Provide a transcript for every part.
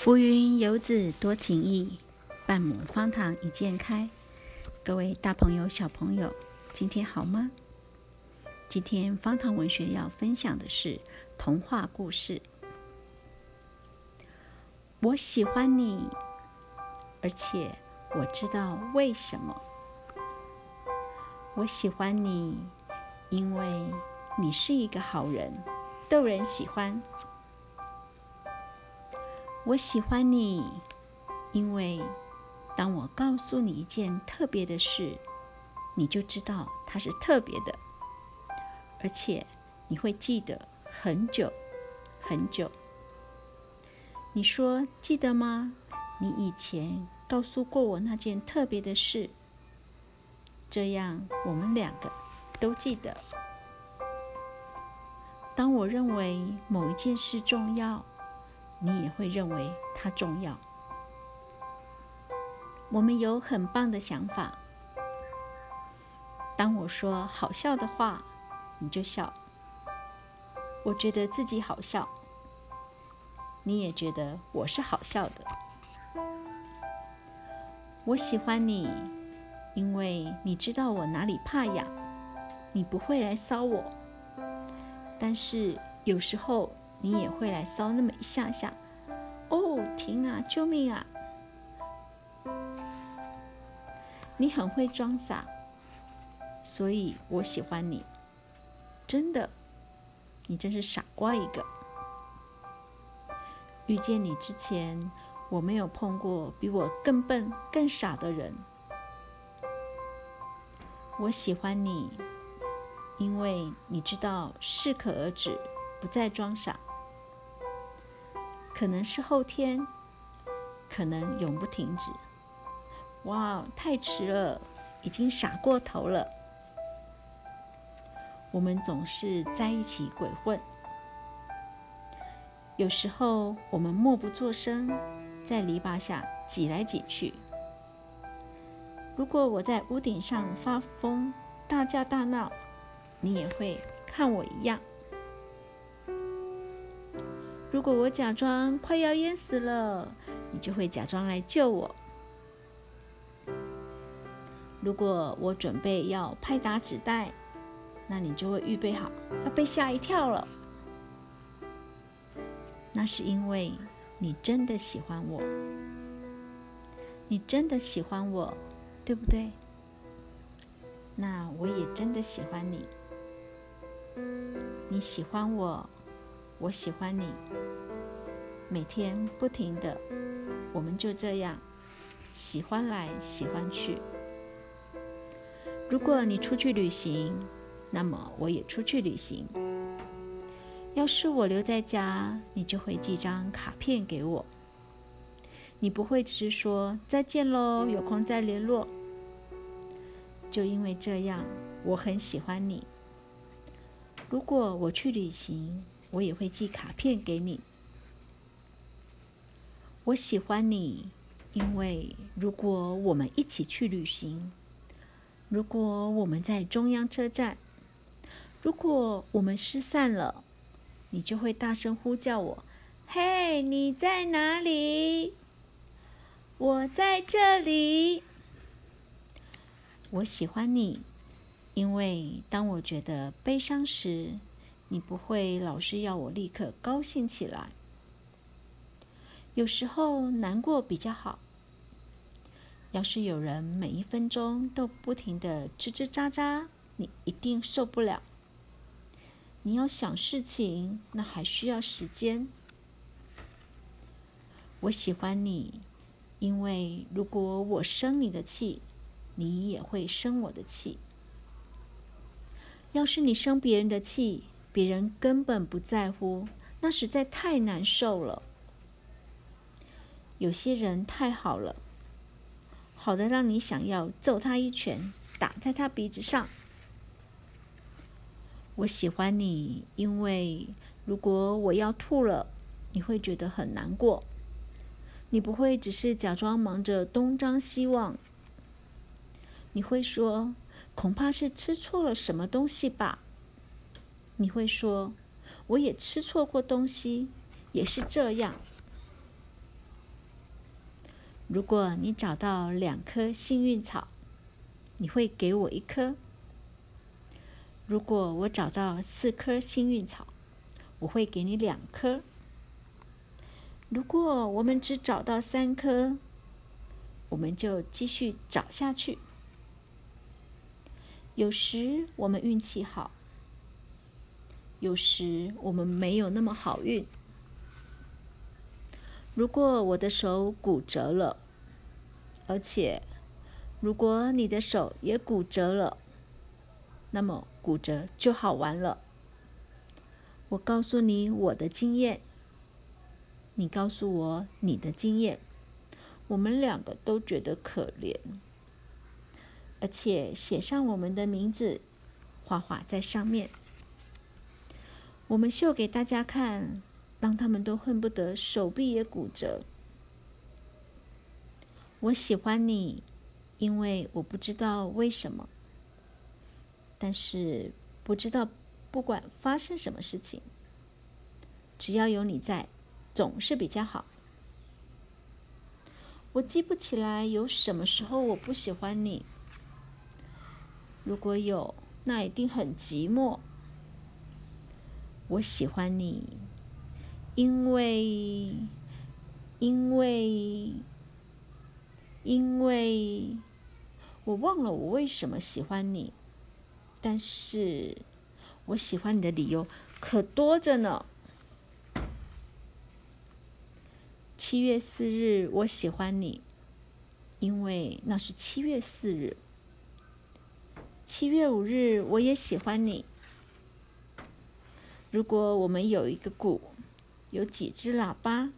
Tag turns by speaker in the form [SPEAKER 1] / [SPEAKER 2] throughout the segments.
[SPEAKER 1] 浮云游子多情意，半亩方塘一鉴开。各位大朋友、小朋友，今天好吗？今天方塘文学要分享的是童话故事。我喜欢你，而且我知道为什么。我喜欢你，因为你是一个好人，逗人喜欢。我喜欢你，因为当我告诉你一件特别的事，你就知道它是特别的，而且你会记得很久很久。你说记得吗？你以前告诉过我那件特别的事，这样我们两个都记得。当我认为某一件事重要。你也会认为它重要。我们有很棒的想法。当我说好笑的话，你就笑。我觉得自己好笑，你也觉得我是好笑的。我喜欢你，因为你知道我哪里怕痒，你不会来搔我。但是有时候。你也会来骚那么一下下，哦，停啊，救命啊！你很会装傻，所以我喜欢你。真的，你真是傻瓜一个。遇见你之前，我没有碰过比我更笨、更傻的人。我喜欢你，因为你知道适可而止，不再装傻。可能是后天，可能永不停止。哇，太迟了，已经傻过头了。我们总是在一起鬼混，有时候我们默不作声，在篱笆下挤来挤去。如果我在屋顶上发疯、大叫大闹，你也会看我一样。如果我假装快要淹死了，你就会假装来救我；如果我准备要拍打纸袋，那你就会预备好要被吓一跳了。那是因为你真的喜欢我，你真的喜欢我，对不对？那我也真的喜欢你，你喜欢我。我喜欢你，每天不停的，我们就这样喜欢来喜欢去。如果你出去旅行，那么我也出去旅行。要是我留在家，你就会寄张卡片给我。你不会只是说再见喽，有空再联络。就因为这样，我很喜欢你。如果我去旅行，我也会寄卡片给你。我喜欢你，因为如果我们一起去旅行，如果我们在中央车站，如果我们失散了，你就会大声呼叫我：“嘿，你在哪里？”我在这里。我喜欢你，因为当我觉得悲伤时。你不会老是要我立刻高兴起来，有时候难过比较好。要是有人每一分钟都不停的吱吱喳喳，你一定受不了。你要想事情，那还需要时间。我喜欢你，因为如果我生你的气，你也会生我的气。要是你生别人的气，别人根本不在乎，那实在太难受了。有些人太好了，好的让你想要揍他一拳，打在他鼻子上。我喜欢你，因为如果我要吐了，你会觉得很难过。你不会只是假装忙着东张西望，你会说：“恐怕是吃错了什么东西吧。”你会说：“我也吃错过东西，也是这样。”如果你找到两颗幸运草，你会给我一颗；如果我找到四颗幸运草，我会给你两颗。如果我们只找到三颗，我们就继续找下去。有时我们运气好，有时我们没有那么好运。如果我的手骨折了，而且如果你的手也骨折了，那么骨折就好玩了。我告诉你我的经验，你告诉我你的经验，我们两个都觉得可怜，而且写上我们的名字，画画在上面，我们秀给大家看。让他们都恨不得手臂也骨折。我喜欢你，因为我不知道为什么，但是不知道不管发生什么事情，只要有你在，总是比较好。我记不起来有什么时候我不喜欢你，如果有，那一定很寂寞。我喜欢你。因为，因为，因为我忘了我为什么喜欢你，但是我喜欢你的理由可多着呢。七月四日，我喜欢你，因为那是七月四日。七月五日，我也喜欢你。如果我们有一个鼓。有几只喇叭，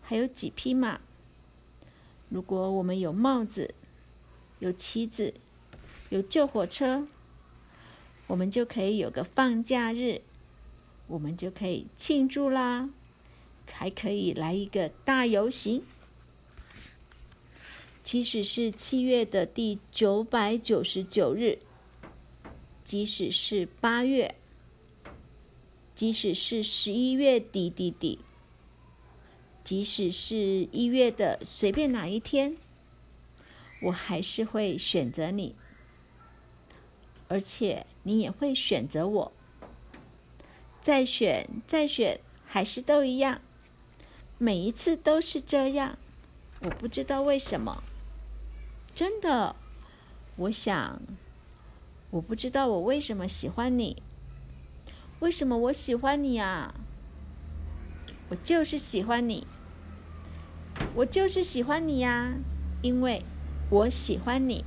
[SPEAKER 1] 还有几匹马。如果我们有帽子，有旗子，有救火车，我们就可以有个放假日，我们就可以庆祝啦，还可以来一个大游行。即使是七月的第九百九十九日，即使是八月。即使是十一月底底底，即使是一月的随便哪一天，我还是会选择你，而且你也会选择我。再选再选，还是都一样，每一次都是这样。我不知道为什么，真的，我想，我不知道我为什么喜欢你。为什么我喜欢你啊？我就是喜欢你，我就是喜欢你呀，因为我喜欢你。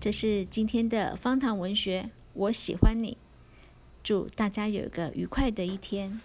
[SPEAKER 1] 这是今天的方糖文学，我喜欢你。祝大家有一个愉快的一天。